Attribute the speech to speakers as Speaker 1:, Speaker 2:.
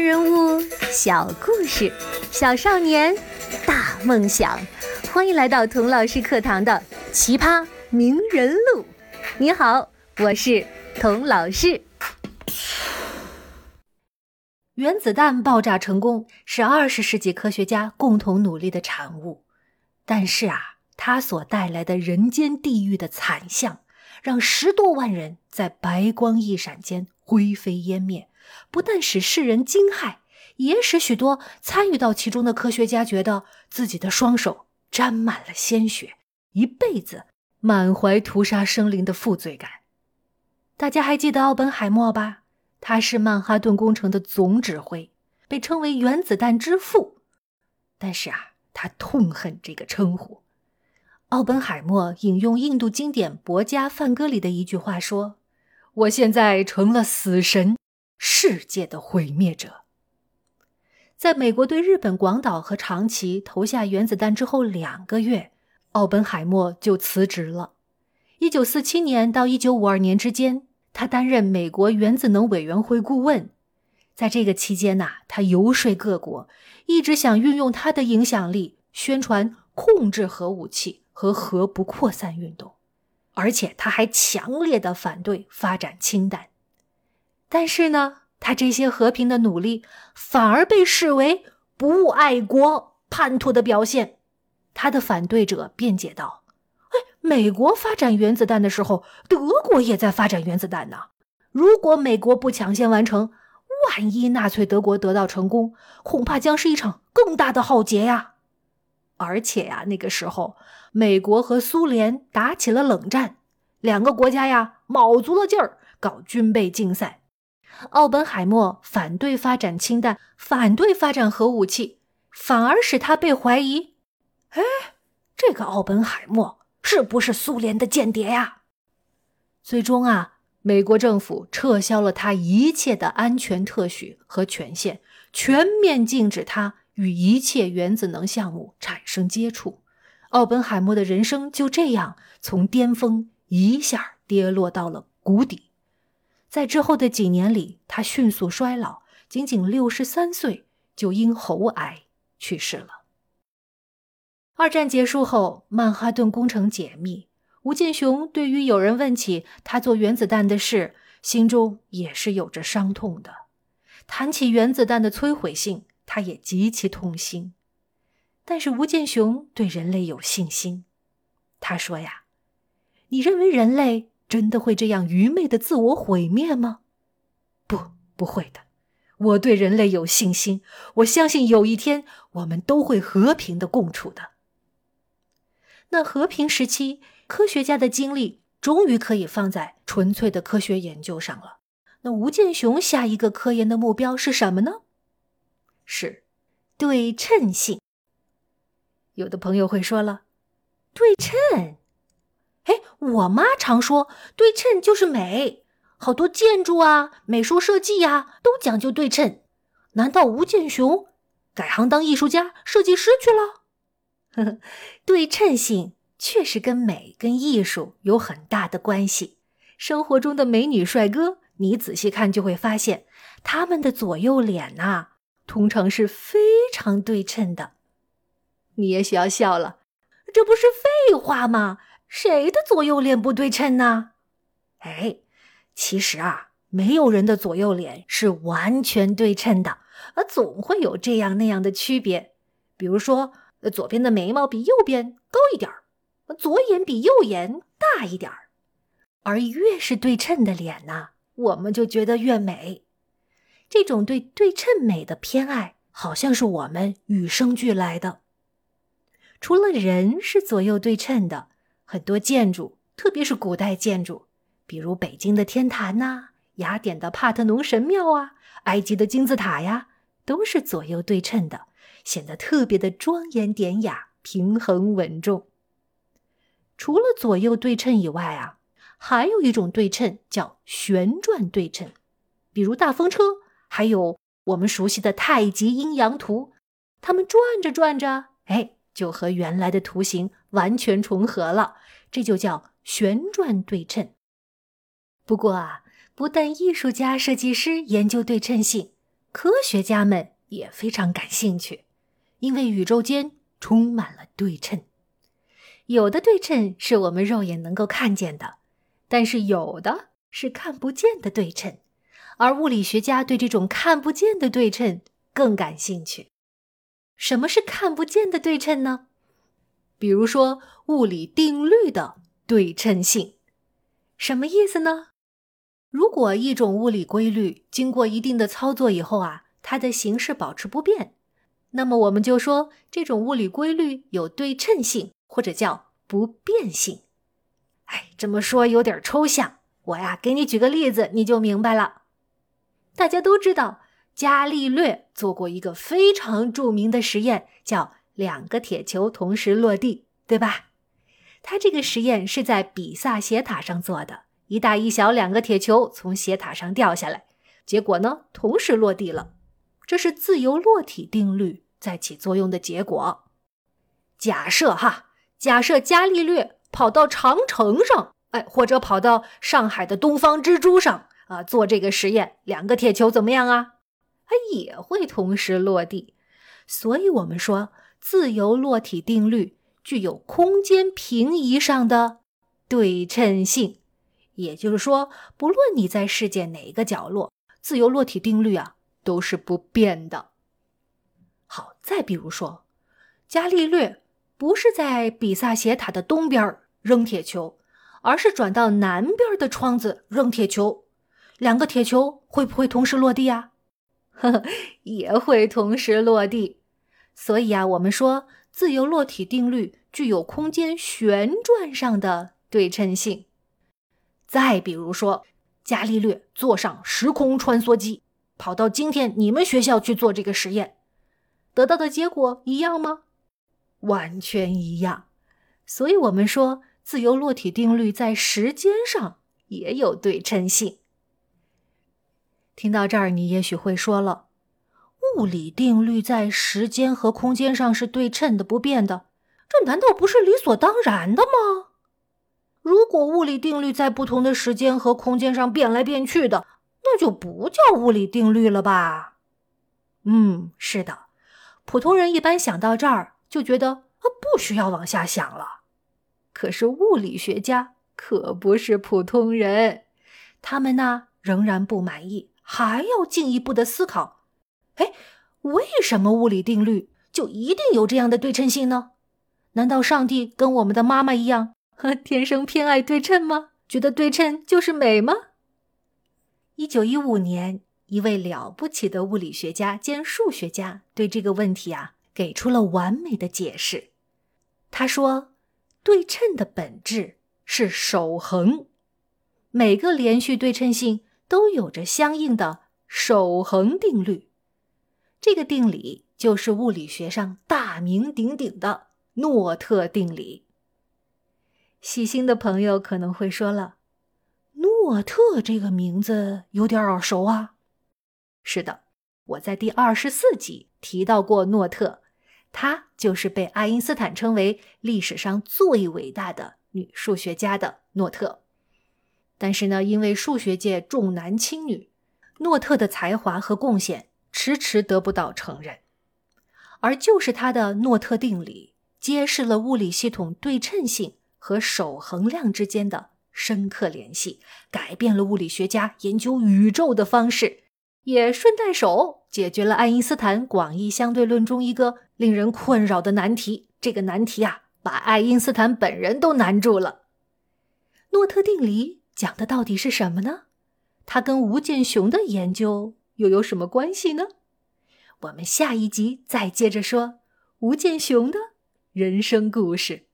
Speaker 1: 人物小故事，小少年大梦想。欢迎来到童老师课堂的《奇葩名人录》。你好，我是童老师。原子弹爆炸成功是二十世纪科学家共同努力的产物，但是啊，它所带来的人间地狱的惨象，让十多万人在白光一闪间灰飞烟灭。不但使世人惊骇，也使许多参与到其中的科学家觉得自己的双手沾满了鲜血，一辈子满怀屠杀生灵的负罪感。大家还记得奥本海默吧？他是曼哈顿工程的总指挥，被称为“原子弹之父”。但是啊，他痛恨这个称呼。奥本海默引用印度经典《博家梵歌》里的一句话说：“我现在成了死神。”世界的毁灭者。在美国对日本广岛和长崎投下原子弹之后两个月，奥本海默就辞职了。一九四七年到一九五二年之间，他担任美国原子能委员会顾问。在这个期间呐，他游说各国，一直想运用他的影响力宣传控制核武器和核不扩散运动，而且他还强烈的反对发展氢弹。但是呢，他这些和平的努力反而被视为不爱国叛徒的表现。他的反对者辩解道：“哎，美国发展原子弹的时候，德国也在发展原子弹呢。如果美国不抢先完成，万一纳粹德国得到成功，恐怕将是一场更大的浩劫呀。而且呀，那个时候美国和苏联打起了冷战，两个国家呀卯足了劲儿搞军备竞赛。”奥本海默反对发展氢弹，反对发展核武器，反而使他被怀疑。哎，这个奥本海默是不是苏联的间谍呀？最终啊，美国政府撤销了他一切的安全特许和权限，全面禁止他与一切原子能项目产生接触。奥本海默的人生就这样从巅峰一下跌落到了谷底。在之后的几年里，他迅速衰老，仅仅六十三岁就因喉癌去世了。二战结束后，曼哈顿工程解密，吴健雄对于有人问起他做原子弹的事，心中也是有着伤痛的。谈起原子弹的摧毁性，他也极其痛心。但是吴健雄对人类有信心，他说：“呀，你认为人类？”真的会这样愚昧的自我毁灭吗？不，不会的。我对人类有信心，我相信有一天我们都会和平的共处的。那和平时期，科学家的精力终于可以放在纯粹的科学研究上了。那吴健雄下一个科研的目标是什么呢？是对称性。有的朋友会说了，对称。哎，我妈常说对称就是美，好多建筑啊、美术设计呀都讲究对称。难道吴建雄改行当艺术家、设计师去了？呵呵，对称性确实跟美、跟艺术有很大的关系。生活中的美女帅哥，你仔细看就会发现，他们的左右脸呐，通常是非常对称的。你也许要笑了，这不是废话吗？谁的左右脸不对称呢？哎，其实啊，没有人的左右脸是完全对称的，而总会有这样那样的区别。比如说，左边的眉毛比右边高一点儿，左眼比右眼大一点儿。而越是对称的脸呢，我们就觉得越美。这种对对称美的偏爱，好像是我们与生俱来的。除了人是左右对称的。很多建筑，特别是古代建筑，比如北京的天坛呐，雅典的帕特农神庙啊，埃及的金字塔呀，都是左右对称的，显得特别的庄严典雅、平衡稳重。除了左右对称以外啊，还有一种对称叫旋转对称，比如大风车，还有我们熟悉的太极阴阳图，它们转着转着，哎。就和原来的图形完全重合了，这就叫旋转对称。不过啊，不但艺术家、设计师研究对称性，科学家们也非常感兴趣，因为宇宙间充满了对称。有的对称是我们肉眼能够看见的，但是有的是看不见的对称，而物理学家对这种看不见的对称更感兴趣。什么是看不见的对称呢？比如说物理定律的对称性，什么意思呢？如果一种物理规律经过一定的操作以后啊，它的形式保持不变，那么我们就说这种物理规律有对称性，或者叫不变性。哎，这么说有点抽象，我呀给你举个例子，你就明白了。大家都知道，伽利略做过一个非常著名的实验，叫两个铁球同时落地，对吧？他这个实验是在比萨斜塔上做的。一大一小两个铁球从斜塔上掉下来，结果呢，同时落地了。这是自由落体定律在起作用的结果。假设哈，假设伽利略跑到长城上，哎，或者跑到上海的东方之珠上啊，做这个实验，两个铁球怎么样啊？它也会同时落地。所以，我们说自由落体定律具有空间平移上的对称性。也就是说，不论你在世界哪个角落，自由落体定律啊都是不变的。好，再比如说，伽利略不是在比萨斜塔的东边扔铁球，而是转到南边的窗子扔铁球，两个铁球会不会同时落地啊？呵呵，也会同时落地。所以啊，我们说自由落体定律具有空间旋转上的对称性。再比如说，伽利略坐上时空穿梭机，跑到今天你们学校去做这个实验，得到的结果一样吗？完全一样。所以，我们说自由落体定律在时间上也有对称性。听到这儿，你也许会说了，物理定律在时间和空间上是对称的、不变的，这难道不是理所当然的吗？如果物理定律在不同的时间和空间上变来变去的，那就不叫物理定律了吧？嗯，是的。普通人一般想到这儿就觉得啊，不需要往下想了。可是物理学家可不是普通人，他们呢仍然不满意，还要进一步的思考。哎，为什么物理定律就一定有这样的对称性呢？难道上帝跟我们的妈妈一样？天生偏爱对称吗？觉得对称就是美吗？一九一五年，一位了不起的物理学家兼数学家对这个问题啊，给出了完美的解释。他说：“对称的本质是守恒，每个连续对称性都有着相应的守恒定律。这个定理就是物理学上大名鼎鼎的诺特定理。”细心的朋友可能会说了：“诺特这个名字有点耳熟啊。”是的，我在第二十四集提到过诺特，她就是被爱因斯坦称为历史上最伟大的女数学家的诺特。但是呢，因为数学界重男轻女，诺特的才华和贡献迟迟得不到承认。而就是他的诺特定理，揭示了物理系统对称性。和守恒量之间的深刻联系，改变了物理学家研究宇宙的方式，也顺带手解决了爱因斯坦广义相对论中一个令人困扰的难题。这个难题啊，把爱因斯坦本人都难住了。诺特定理讲的到底是什么呢？他跟吴健雄的研究又有什么关系呢？我们下一集再接着说吴健雄的人生故事。